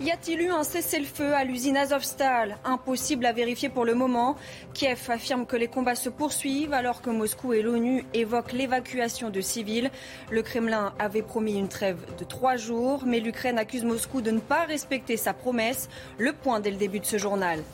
Y a-t-il eu un cessez-le-feu à l'usine Azovstal Impossible à vérifier pour le moment. Kiev affirme que les combats se poursuivent alors que Moscou et l'ONU évoquent l'évacuation de civils. Le Kremlin avait promis une trêve de trois jours, mais l'Ukraine accuse Moscou de ne pas respecter sa promesse. Le point dès le début de ce journal.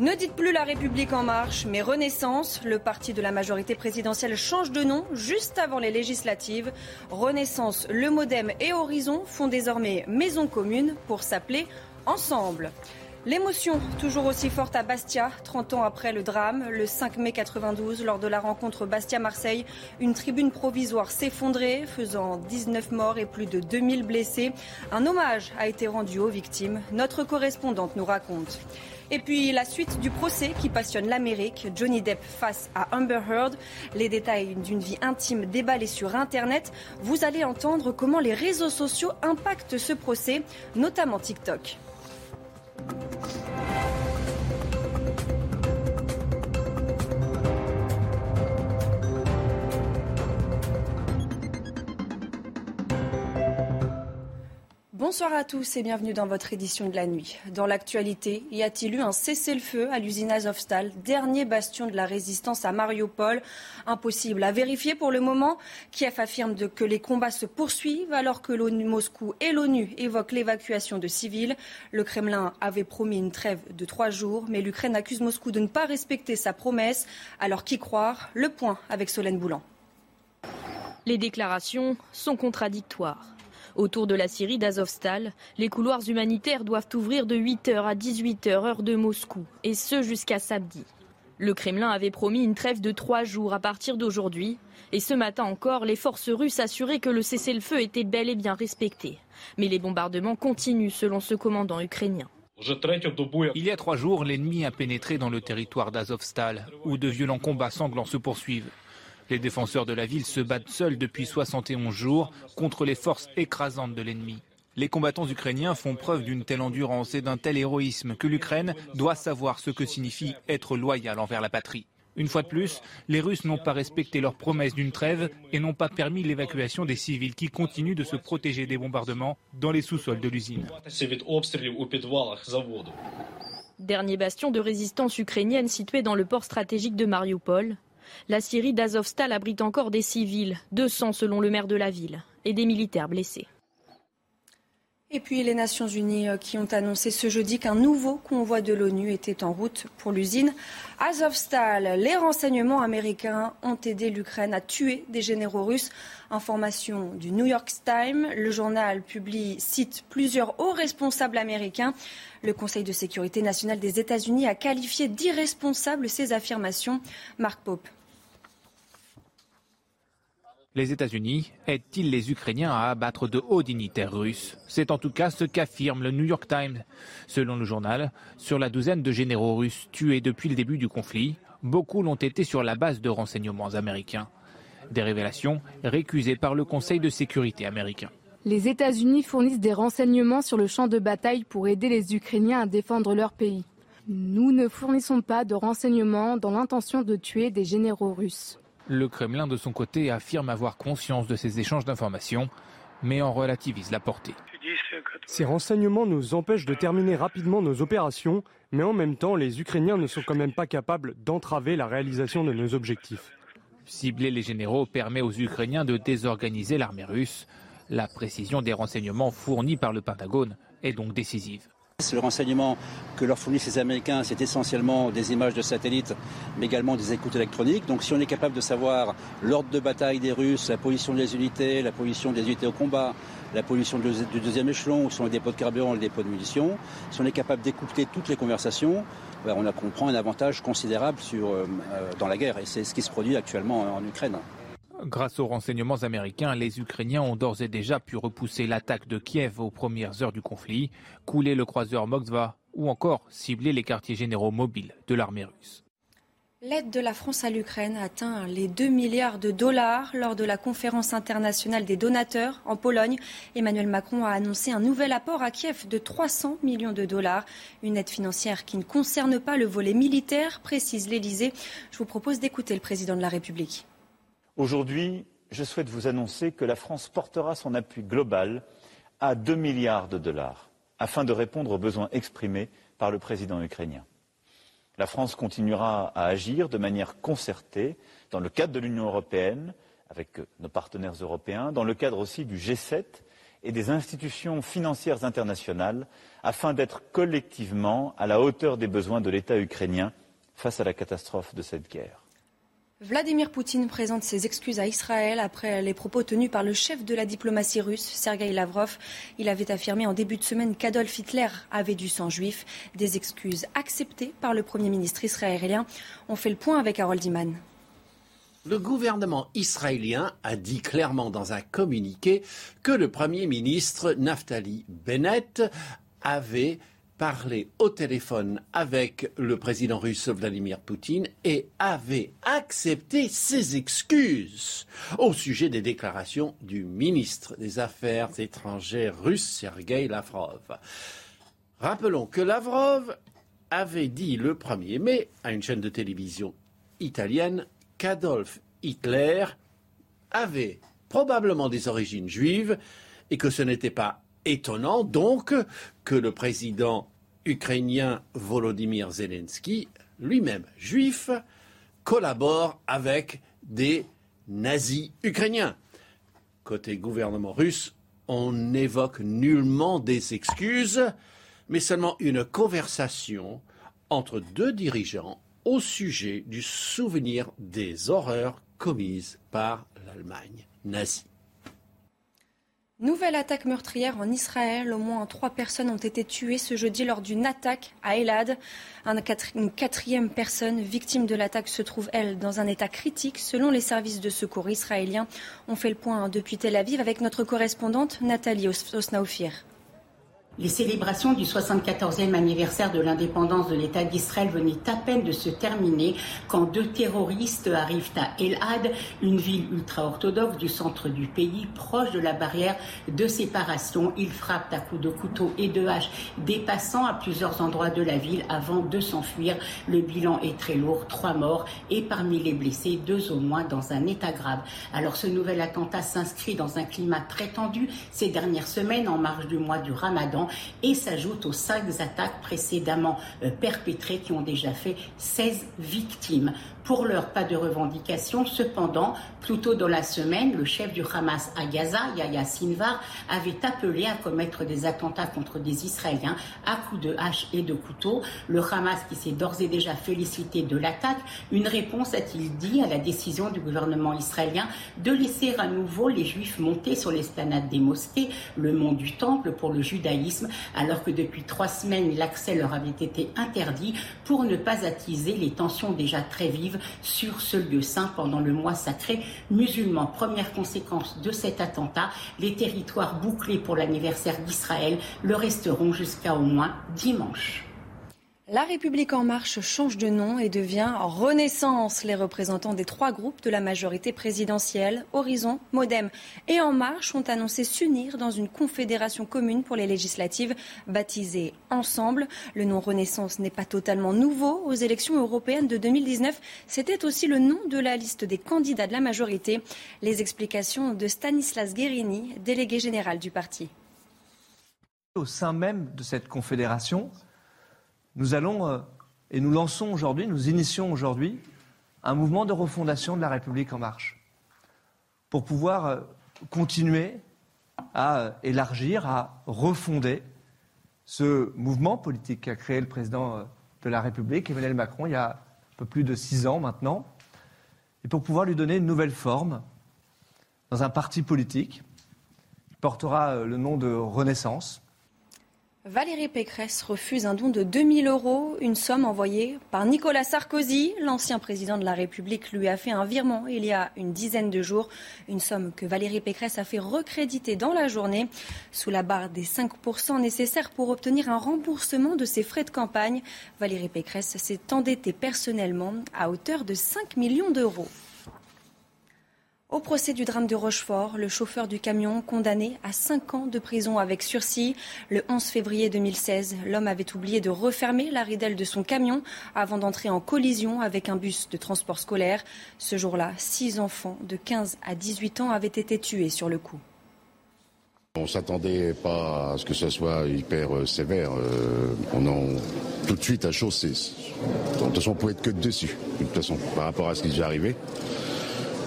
Ne dites plus la République en marche, mais Renaissance. Le parti de la majorité présidentielle change de nom juste avant les législatives. Renaissance, le Modem et Horizon font désormais maison commune pour s'appeler Ensemble. L'émotion toujours aussi forte à Bastia, 30 ans après le drame, le 5 mai 92, lors de la rencontre Bastia-Marseille, une tribune provisoire s'effondrait, faisant 19 morts et plus de 2000 blessés. Un hommage a été rendu aux victimes. Notre correspondante nous raconte. Et puis la suite du procès qui passionne l'Amérique, Johnny Depp face à Amber Heard, les détails d'une vie intime déballés sur Internet. Vous allez entendre comment les réseaux sociaux impactent ce procès, notamment TikTok. Bonsoir à tous et bienvenue dans votre édition de la nuit. Dans l'actualité, y a-t-il eu un cessez-le-feu à l'usine Azovstal, dernier bastion de la résistance à Mariupol? Impossible à vérifier pour le moment. Kiev affirme que les combats se poursuivent alors que Moscou et l'ONU évoquent l'évacuation de civils. Le Kremlin avait promis une trêve de trois jours, mais l'Ukraine accuse Moscou de ne pas respecter sa promesse. Alors qui croire? Le point avec Solène Boulan. Les déclarations sont contradictoires. Autour de la Syrie d'Azovstal, les couloirs humanitaires doivent ouvrir de 8h à 18h heure de Moscou, et ce jusqu'à samedi. Le Kremlin avait promis une trêve de trois jours à partir d'aujourd'hui, et ce matin encore, les forces russes assuraient que le cessez-le-feu était bel et bien respecté. Mais les bombardements continuent selon ce commandant ukrainien. Il y a trois jours, l'ennemi a pénétré dans le territoire d'Azovstal, où de violents combats sanglants se poursuivent. Les défenseurs de la ville se battent seuls depuis 71 jours contre les forces écrasantes de l'ennemi. Les combattants ukrainiens font preuve d'une telle endurance et d'un tel héroïsme que l'Ukraine doit savoir ce que signifie être loyal envers la patrie. Une fois de plus, les Russes n'ont pas respecté leur promesse d'une trêve et n'ont pas permis l'évacuation des civils qui continuent de se protéger des bombardements dans les sous-sols de l'usine. Dernier bastion de résistance ukrainienne situé dans le port stratégique de Mariupol, la Syrie d'Azovstal abrite encore des civils, 200 selon le maire de la ville, et des militaires blessés. Et puis les Nations Unies euh, qui ont annoncé ce jeudi qu'un nouveau convoi de l'ONU était en route pour l'usine Azovstal. Les renseignements américains ont aidé l'Ukraine à tuer des généraux russes. Information du New York Times. Le journal publie, cite plusieurs hauts responsables américains. Le Conseil de sécurité nationale des États-Unis a qualifié d'irresponsables ces affirmations. Marc Pope. Les États-Unis aident-ils les Ukrainiens à abattre de hauts dignitaires russes? C'est en tout cas ce qu'affirme le New York Times. Selon le journal, sur la douzaine de généraux russes tués depuis le début du conflit, beaucoup l'ont été sur la base de renseignements américains. Des révélations récusées par le Conseil de sécurité américain. Les États-Unis fournissent des renseignements sur le champ de bataille pour aider les Ukrainiens à défendre leur pays. Nous ne fournissons pas de renseignements dans l'intention de tuer des généraux russes. Le Kremlin, de son côté, affirme avoir conscience de ces échanges d'informations, mais en relativise la portée. Ces renseignements nous empêchent de terminer rapidement nos opérations, mais en même temps, les Ukrainiens ne sont quand même pas capables d'entraver la réalisation de nos objectifs. Cibler les généraux permet aux Ukrainiens de désorganiser l'armée russe. La précision des renseignements fournis par le Pentagone est donc décisive. Le renseignement que leur fournissent les Américains, c'est essentiellement des images de satellites, mais également des écoutes électroniques. Donc si on est capable de savoir l'ordre de bataille des Russes, la position des unités, la position des unités au combat, la position du deuxième échelon, où sont les dépôts de carburant les dépôts de munitions, si on est capable d'écouter toutes les conversations, ben, on, prend un avantage considérable euh, euh, dans la guerre. Et c'est ce qui se produit actuellement en Ukraine. Grâce aux renseignements américains, les Ukrainiens ont d'ores et déjà pu repousser l'attaque de Kiev aux premières heures du conflit, couler le croiseur Moskva ou encore cibler les quartiers généraux mobiles de l'armée russe. L'aide de la France à l'Ukraine atteint les 2 milliards de dollars lors de la conférence internationale des donateurs en Pologne. Emmanuel Macron a annoncé un nouvel apport à Kiev de 300 millions de dollars. Une aide financière qui ne concerne pas le volet militaire, précise l'Élysée. Je vous propose d'écouter le président de la République. Aujourd'hui, je souhaite vous annoncer que la France portera son appui global à 2 milliards de dollars afin de répondre aux besoins exprimés par le président ukrainien. La France continuera à agir de manière concertée dans le cadre de l'Union européenne, avec nos partenaires européens, dans le cadre aussi du G7 et des institutions financières internationales, afin d'être collectivement à la hauteur des besoins de l'État ukrainien face à la catastrophe de cette guerre. Vladimir Poutine présente ses excuses à Israël après les propos tenus par le chef de la diplomatie russe, Sergei Lavrov. Il avait affirmé en début de semaine qu'Adolf Hitler avait du sang juif. Des excuses acceptées par le Premier ministre israélien. On fait le point avec Harold Iman. Le gouvernement israélien a dit clairement dans un communiqué que le Premier ministre Naftali Bennett avait parlé au téléphone avec le président russe Vladimir Poutine et avait accepté ses excuses au sujet des déclarations du ministre des Affaires étrangères russe Sergei Lavrov. Rappelons que Lavrov avait dit le 1er mai à une chaîne de télévision italienne qu'Adolf Hitler avait probablement des origines juives et que ce n'était pas étonnant donc que le président ukrainien Volodymyr Zelensky, lui-même juif, collabore avec des nazis ukrainiens. Côté gouvernement russe, on n'évoque nullement des excuses, mais seulement une conversation entre deux dirigeants au sujet du souvenir des horreurs commises par l'Allemagne nazie. Nouvelle attaque meurtrière en Israël. Au moins trois personnes ont été tuées ce jeudi lors d'une attaque à Elad. Une quatrième personne victime de l'attaque se trouve, elle, dans un état critique selon les services de secours israéliens. On fait le point depuis Tel Aviv avec notre correspondante Nathalie Osnaufir. Les célébrations du 74e anniversaire de l'indépendance de l'État d'Israël venaient à peine de se terminer quand deux terroristes arrivent à Elad, une ville ultra-orthodoxe du centre du pays, proche de la barrière de séparation. Ils frappent à coups de couteau et de hache des passants à plusieurs endroits de la ville avant de s'enfuir. Le bilan est très lourd, trois morts et parmi les blessés, deux au moins dans un état grave. Alors ce nouvel attentat s'inscrit dans un climat très tendu ces dernières semaines en marge du mois du Ramadan et s'ajoute aux cinq attaques précédemment euh, perpétrées qui ont déjà fait 16 victimes. Pour l'heure, pas de revendication. Cependant, plus tôt dans la semaine, le chef du Hamas à Gaza, Yahya Sinvar, avait appelé à commettre des attentats contre des Israéliens à coups de hache et de couteau. Le Hamas qui s'est d'ores et déjà félicité de l'attaque, une réponse, a-t-il dit, à la décision du gouvernement israélien de laisser à nouveau les Juifs monter sur l'esplanade des mosquées, le mont du Temple pour le judaïsme, alors que depuis trois semaines, l'accès leur avait été interdit pour ne pas attiser les tensions déjà très vives sur ce lieu saint pendant le mois sacré musulman. Première conséquence de cet attentat, les territoires bouclés pour l'anniversaire d'Israël le resteront jusqu'à au moins dimanche. La République en marche change de nom et devient Renaissance. Les représentants des trois groupes de la majorité présidentielle, Horizon, Modem et En Marche, ont annoncé s'unir dans une confédération commune pour les législatives baptisée Ensemble. Le nom Renaissance n'est pas totalement nouveau. Aux élections européennes de 2019, c'était aussi le nom de la liste des candidats de la majorité. Les explications de Stanislas Guérini, délégué général du parti. Au sein même de cette confédération, nous allons euh, et nous lançons aujourd'hui, nous initions aujourd'hui un mouvement de refondation de la République en marche pour pouvoir euh, continuer à euh, élargir, à refonder ce mouvement politique qu'a créé le président de la République, Emmanuel Macron, il y a un peu plus de six ans maintenant, et pour pouvoir lui donner une nouvelle forme dans un parti politique qui portera le nom de Renaissance, Valérie Pécresse refuse un don de 2000 euros, une somme envoyée par Nicolas Sarkozy. L'ancien président de la République lui a fait un virement il y a une dizaine de jours, une somme que Valérie Pécresse a fait recréditer dans la journée, sous la barre des 5% nécessaires pour obtenir un remboursement de ses frais de campagne. Valérie Pécresse s'est endettée personnellement à hauteur de 5 millions d'euros. Au procès du drame de Rochefort, le chauffeur du camion condamné à 5 ans de prison avec sursis. Le 11 février 2016, l'homme avait oublié de refermer la ridelle de son camion avant d'entrer en collision avec un bus de transport scolaire. Ce jour-là, six enfants de 15 à 18 ans avaient été tués sur le coup. On s'attendait pas à ce que ce soit hyper euh, sévère. Euh, on en tout de suite à c'est de toute façon on pouvait être que dessus. De toute façon, par rapport à ce qui est déjà arrivé.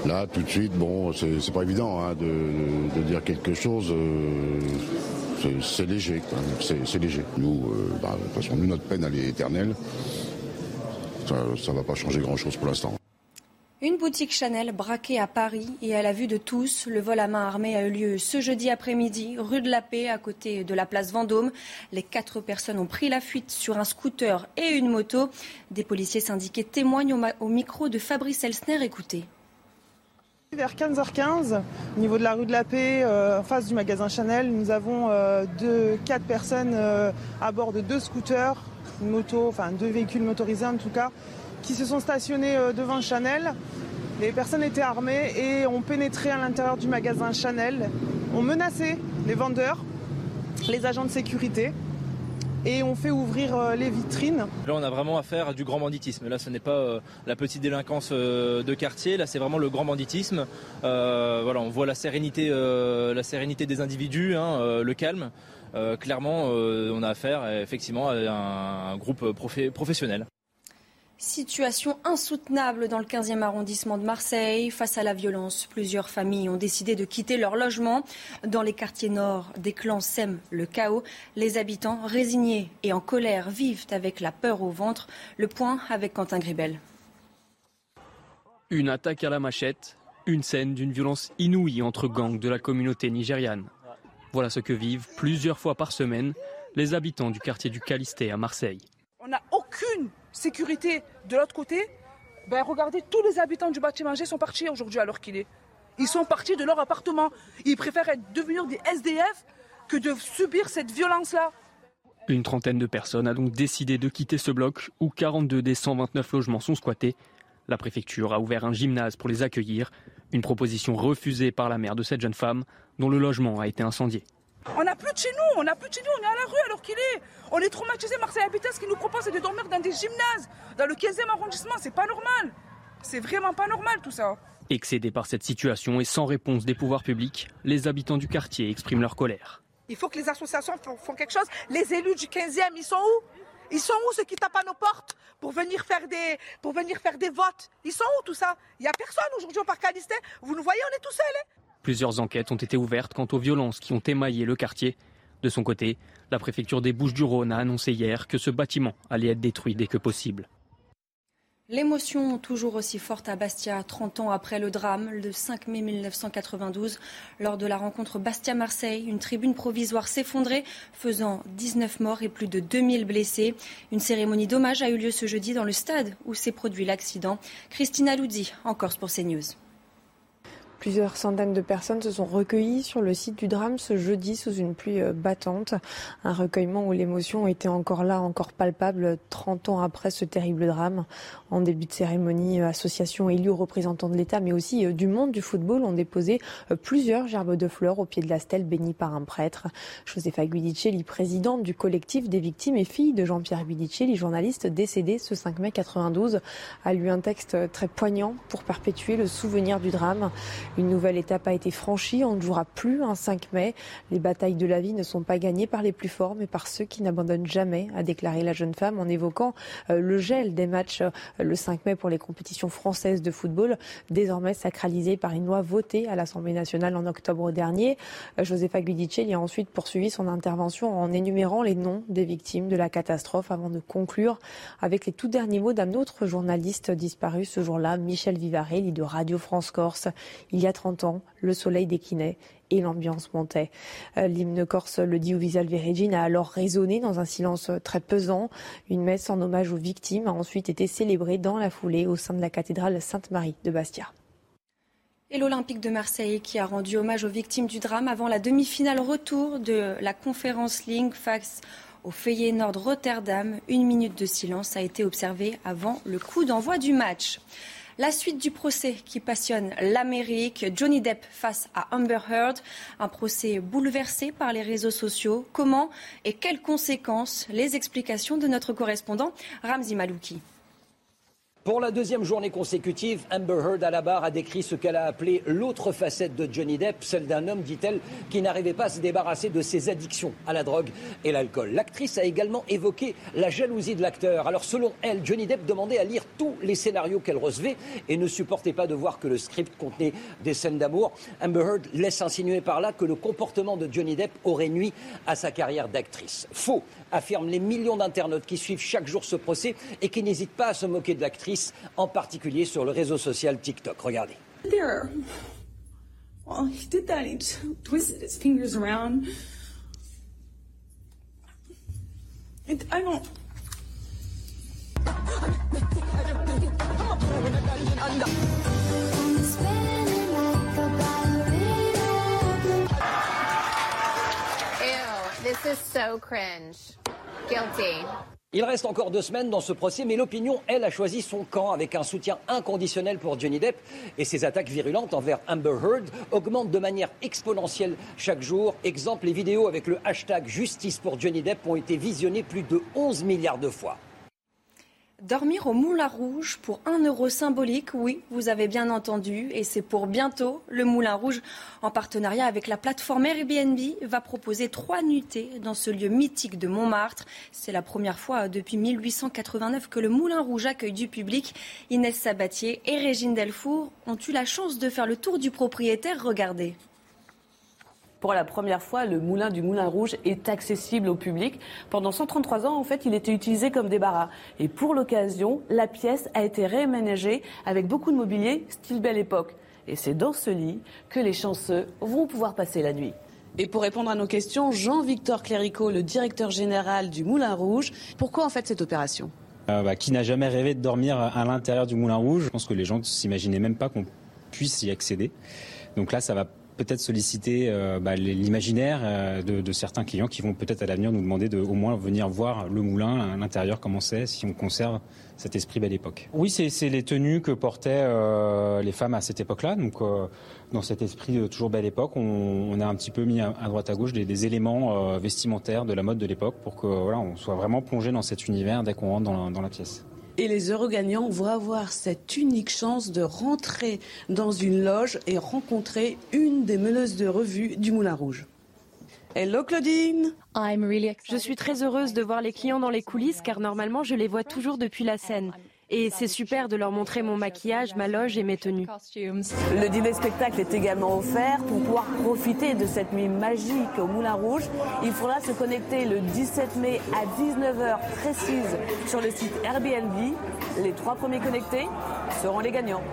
Là, tout de suite, bon, c'est pas évident hein, de, dire quelque chose. Euh, c'est léger, c'est léger. Nous, bah, de nous, notre peine, elle est éternelle. Ça ne va pas changer grand-chose pour l'instant. Une boutique Chanel braquée à Paris et à la vue de tous, le vol à main armée a eu lieu ce jeudi après-midi, rue de la Paix, à côté de la place Vendôme. Les quatre personnes ont pris la fuite sur un scooter et une moto. Des policiers syndiqués témoignent au, micro de Fabrice Elsner. Écoutez. Vers 15h15, au niveau de la rue de la Paix, euh, en face du magasin Chanel, nous avons euh, deux, quatre personnes euh, à bord de deux scooters, une moto, enfin deux véhicules motorisés en tout cas, qui se sont stationnés euh, devant Chanel. Les personnes étaient armées et ont pénétré à l'intérieur du magasin Chanel, ont menacé les vendeurs, les agents de sécurité et ont fait ouvrir euh, les vitrines. Là, on a vraiment affaire à du grand banditisme. Là, ce n'est pas euh, la petite délinquance de quartier. Là, c'est vraiment le grand banditisme. voilà, on voit la sérénité, la sérénité des individus, hein, le calme. clairement, on a affaire effectivement à un, groupe professionnel. Situation insoutenable dans le 15e arrondissement de Marseille. Face à la violence, plusieurs familles ont décidé de quitter leur logement. Dans les quartiers nord, des clans sèment le chaos. Les habitants, résignés et en colère, vivent avec la peur au ventre. Le point avec Quentin Gribel. Une attaque à la machette, une scène d'une violence inouïe entre gangs de la communauté nigériane. Voilà ce que vivent plusieurs fois par semaine les habitants du quartier du Calisté à Marseille. On n'a aucune sécurité de l'autre côté, ben regardez, tous les habitants du bâtiment G sont partis aujourd'hui alors qu'il est. Ils sont partis de leur appartement. Ils préfèrent devenir des SDF que de subir cette violence-là. Une trentaine de personnes a donc décidé de quitter ce bloc où 42 des 129 logements sont squattés. La préfecture a ouvert un gymnase pour les accueillir, une proposition refusée par la mère de cette jeune femme dont le logement a été incendié. On n'a plus de chez nous, on n'a plus de chez nous, on est à la rue alors qu'il est. On est traumatisé, Marseille Habitat, ce qu'il nous propose, c'est de dormir dans des gymnases, dans le 15e arrondissement, c'est pas normal. C'est vraiment pas normal tout ça. Excédés par cette situation et sans réponse des pouvoirs publics, les habitants du quartier expriment leur colère. Il faut que les associations font quelque chose. Les élus du 15e, ils sont où? Ils sont où ceux qui tapent à nos portes pour venir faire des, pour venir faire des votes? Ils sont où tout ça? Il n'y a personne aujourd'hui au parc Calisté. Vous nous voyez, on est tout seuls. Hein? Plusieurs enquêtes ont été ouvertes quant aux violences qui ont émaillé le quartier. De son côté, la préfecture des Bouches-du-Rhône a annoncé hier que ce bâtiment allait être détruit dès que possible. L'émotion toujours aussi forte à Bastia, 30 ans après le drame, le 5 mai 1992, lors de la rencontre Bastia-Marseille, une tribune provisoire s'effondrait, faisant 19 morts et plus de 2000 blessés. Une cérémonie d'hommage a eu lieu ce jeudi dans le stade où s'est produit l'accident. Christina Loudi, en Corse pour CNews. Plusieurs centaines de personnes se sont recueillies sur le site du drame ce jeudi sous une pluie euh, battante. Un recueillement où l'émotion était encore là, encore palpable, 30 ans après ce terrible drame. En début de cérémonie, euh, associations, élus, représentants de l'État, mais aussi euh, du monde du football ont déposé plusieurs gerbes de fleurs au pied de la stèle bénie par un prêtre. Josefa Guidicelli, présidente du collectif des victimes et fille de Jean-Pierre Guidicelli, journaliste décédé ce 5 mai 92, a lu un texte très poignant pour perpétuer le souvenir du drame. Une nouvelle étape a été franchie. On ne jouera plus un 5 mai. Les batailles de la vie ne sont pas gagnées par les plus forts, mais par ceux qui n'abandonnent jamais, a déclaré la jeune femme en évoquant euh, le gel des matchs euh, le 5 mai pour les compétitions françaises de football, désormais sacralisé par une loi votée à l'Assemblée nationale en octobre dernier. Euh, Josefa Guidicelli a ensuite poursuivi son intervention en énumérant les noms des victimes de la catastrophe avant de conclure avec les tout derniers mots d'un autre journaliste disparu ce jour-là, Michel Vivarelli de Radio France Corse. Y a 30 ans, le soleil déclinait et l'ambiance montait. Euh, l'hymne corse, le dit Visual Virgin, a alors résonné dans un silence très pesant. Une messe en hommage aux victimes a ensuite été célébrée dans la foulée au sein de la cathédrale Sainte-Marie de Bastia. Et l'Olympique de Marseille qui a rendu hommage aux victimes du drame avant la demi-finale retour de la conférence Link face au Feyenoord Rotterdam. Une minute de silence a été observée avant le coup d'envoi du match. La suite du procès qui passionne l'Amérique, Johnny Depp face à Amber Heard, un procès bouleversé par les réseaux sociaux. Comment et quelles conséquences? Les explications de notre correspondant Ramzi Malouki. Pour la deuxième journée consécutive, Amber Heard à la barre a décrit ce qu'elle a appelé l'autre facette de Johnny Depp, celle d'un homme, dit-elle, qui n'arrivait pas à se débarrasser de ses addictions à la drogue et l'alcool. L'actrice a également évoqué la jalousie de l'acteur. Alors selon elle, Johnny Depp demandait à lire tous les scénarios qu'elle recevait et ne supportait pas de voir que le script contenait des scènes d'amour. Amber Heard laisse insinuer par là que le comportement de Johnny Depp aurait nuit à sa carrière d'actrice. Faux, affirment les millions d'internautes qui suivent chaque jour ce procès et qui n'hésitent pas à se moquer de l'actrice, en particulier sur le réseau social TikTok. Regardez. There. Well, he did that. He twisted his fingers around. It, I don't. Ew, this is so cringe. Guilty. Il reste encore deux semaines dans ce procès, mais l'opinion, elle, a choisi son camp avec un soutien inconditionnel pour Johnny Depp. Et ses attaques virulentes envers Amber Heard augmentent de manière exponentielle chaque jour. Exemple, les vidéos avec le hashtag Justice pour Johnny Depp ont été visionnées plus de 11 milliards de fois. Dormir au Moulin Rouge pour un euro symbolique, oui, vous avez bien entendu, et c'est pour bientôt. Le Moulin Rouge, en partenariat avec la plateforme Airbnb, va proposer trois nuitées dans ce lieu mythique de Montmartre. C'est la première fois depuis 1889 que le Moulin Rouge accueille du public. Inès Sabatier et Régine Delfour ont eu la chance de faire le tour du propriétaire. Regardez. Pour la première fois, le moulin du Moulin Rouge est accessible au public. Pendant 133 ans, en fait, il était utilisé comme débarras. Et pour l'occasion, la pièce a été réaménagée avec beaucoup de mobilier style belle époque. Et c'est dans ce lit que les chanceux vont pouvoir passer la nuit. Et pour répondre à nos questions, Jean-Victor Cléricault, le directeur général du Moulin Rouge, pourquoi en fait cette opération? Euh, bah, Qui n'a jamais rêvé de dormir à l'intérieur du Moulin Rouge? Je pense que les gens ne s'imaginaient même pas qu'on puisse y accéder. Donc là, ça va peut-être solliciter euh, bah, l'imaginaire euh, de, certains clients qui vont peut-être à l'avenir nous demander de au moins venir voir le moulin à l'intérieur comment c'est, si on conserve cet esprit belle époque. Oui, c'est les tenues que portaient euh, les femmes à cette époque-là. Donc, dans cet esprit de toujours belle époque, on, a un petit peu mis à, droite à gauche des, éléments vestimentaires de la mode de l'époque pour que voilà, on soit vraiment plongé dans cet univers dès qu'on rentre dans la pièce. Et les heureux gagnants vont avoir cette unique chance de rentrer dans une loge et rencontrer une des meneuses de revue du Moulin Rouge. Hello Claudine Je suis très heureuse de voir les clients dans les coulisses car normalement je les vois toujours depuis la scène. Et c'est super de leur montrer mon maquillage, ma loge et mes tenues. Le dîner spectacle est également offert. Pour pouvoir profiter de cette nuit magique au Moulin Rouge, il faudra se connecter le 17 mai à 19h précise sur le site Airbnb. Les trois premiers connectés seront les gagnants.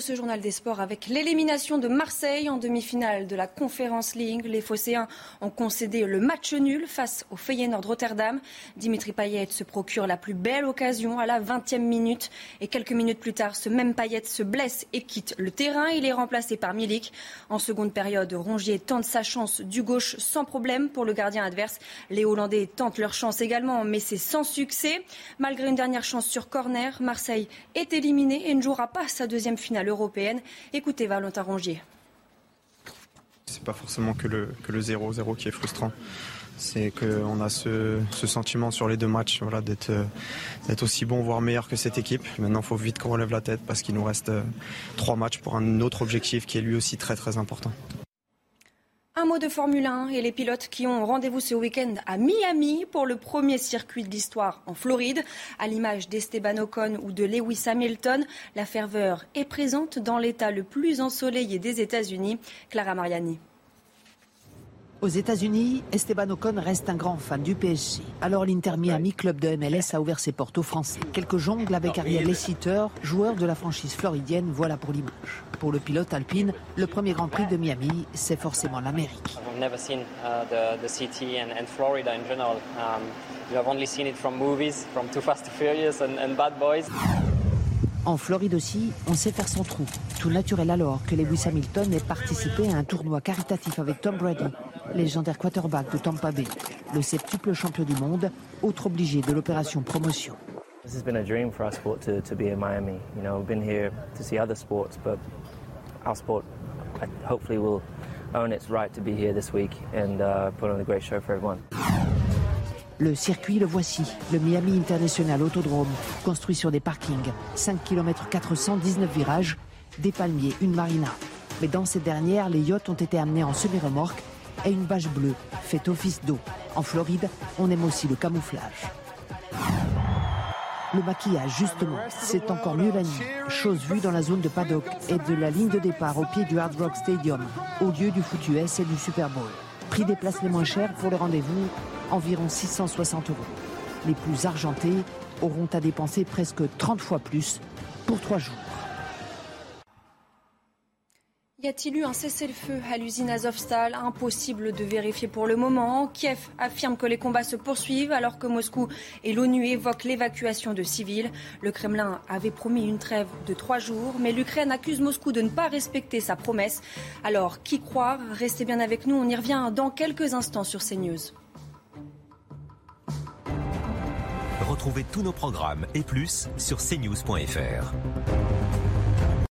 Ce journal des sports avec l'élimination de Marseille en demi-finale de la Conference League. Les Phocéens ont concédé le match nul face au Feyenoord Rotterdam. Dimitri Payet se procure la plus belle occasion à la 20e minute. Et quelques minutes plus tard, ce même Payet se blesse et quitte le terrain. Il est remplacé par Milik. En seconde période, Rongier tente sa chance du gauche sans problème pour le gardien adverse. Les Hollandais tentent leur chance également, mais c'est sans succès. Malgré une dernière chance sur corner, Marseille est éliminé et ne jouera pas sa deuxième finale européenne. Écoutez Valentin Rongier. C'est pas forcément que le, que le 0-0 qui est frustrant. C'est qu'on a ce, sentiment sur les deux matchs voilà, d'être aussi bon, voire meilleur que cette équipe. Maintenant, il faut vite qu'on relève la tête parce qu'il nous reste trois matchs pour un autre objectif qui est lui aussi très très important. Un mot de Formule 1 et les pilotes qui ont rendez-vous ce week-end à Miami pour le premier circuit de l'histoire en Floride. À l'image d'Esteban Ocon ou de Lewis Hamilton, la ferveur est présente dans l'état le plus ensoleillé des États-Unis. Clara Mariani. Aux États-Unis, Esteban Ocon reste un grand fan du PSG. Alors l'Inter Miami, club de MLS, a ouvert ses portes aux Français. Quelques jongles avec Ariel Lessiter, joueur de la franchise floridienne, voilà pour l'image. Pour le pilote alpine, le premier Grand Prix de Miami, c'est forcément l'Amérique. never seen uh, the, the city and, and Florida in general. Um. En Floride aussi, on sait faire son trou. Tout naturel alors que Lewis Hamilton ait participé à un tournoi caritatif avec Tom Brady, légendaire quarterback de Tampa Bay, le septuple champion du monde, autre obligé de l'opération promotion. This has been a dream for our sport to, to be in Miami. You know, we've been here to see other sports, but our sport hopefully will own its right to be here this week and uh, put on a great show for everyone. Le circuit, le voici, le Miami International Autodrome, construit sur des parkings, 5 km 419 virages, des palmiers, une marina. Mais dans cette dernière, les yachts ont été amenés en semi-remorque et une bâche bleue fait office d'eau. En Floride, on aime aussi le camouflage. Le maquillage, justement, c'est encore mieux la nuit. Chose vue dans la zone de paddock et de la ligne de départ au pied du Hard Rock Stadium, au lieu du foutu S et du Super Bowl. Prix des places les moins chères pour le rendez-vous, environ 660 euros. Les plus argentés auront à dépenser presque 30 fois plus pour trois jours. Y a-t-il eu un cessez-le-feu à l'usine Azovstal Impossible de vérifier pour le moment. Kiev affirme que les combats se poursuivent alors que Moscou et l'ONU évoquent l'évacuation de civils. Le Kremlin avait promis une trêve de trois jours, mais l'Ukraine accuse Moscou de ne pas respecter sa promesse. Alors, qui croire? Restez bien avec nous, on y revient dans quelques instants sur CNews. Retrouvez tous nos programmes et plus sur cnews.fr.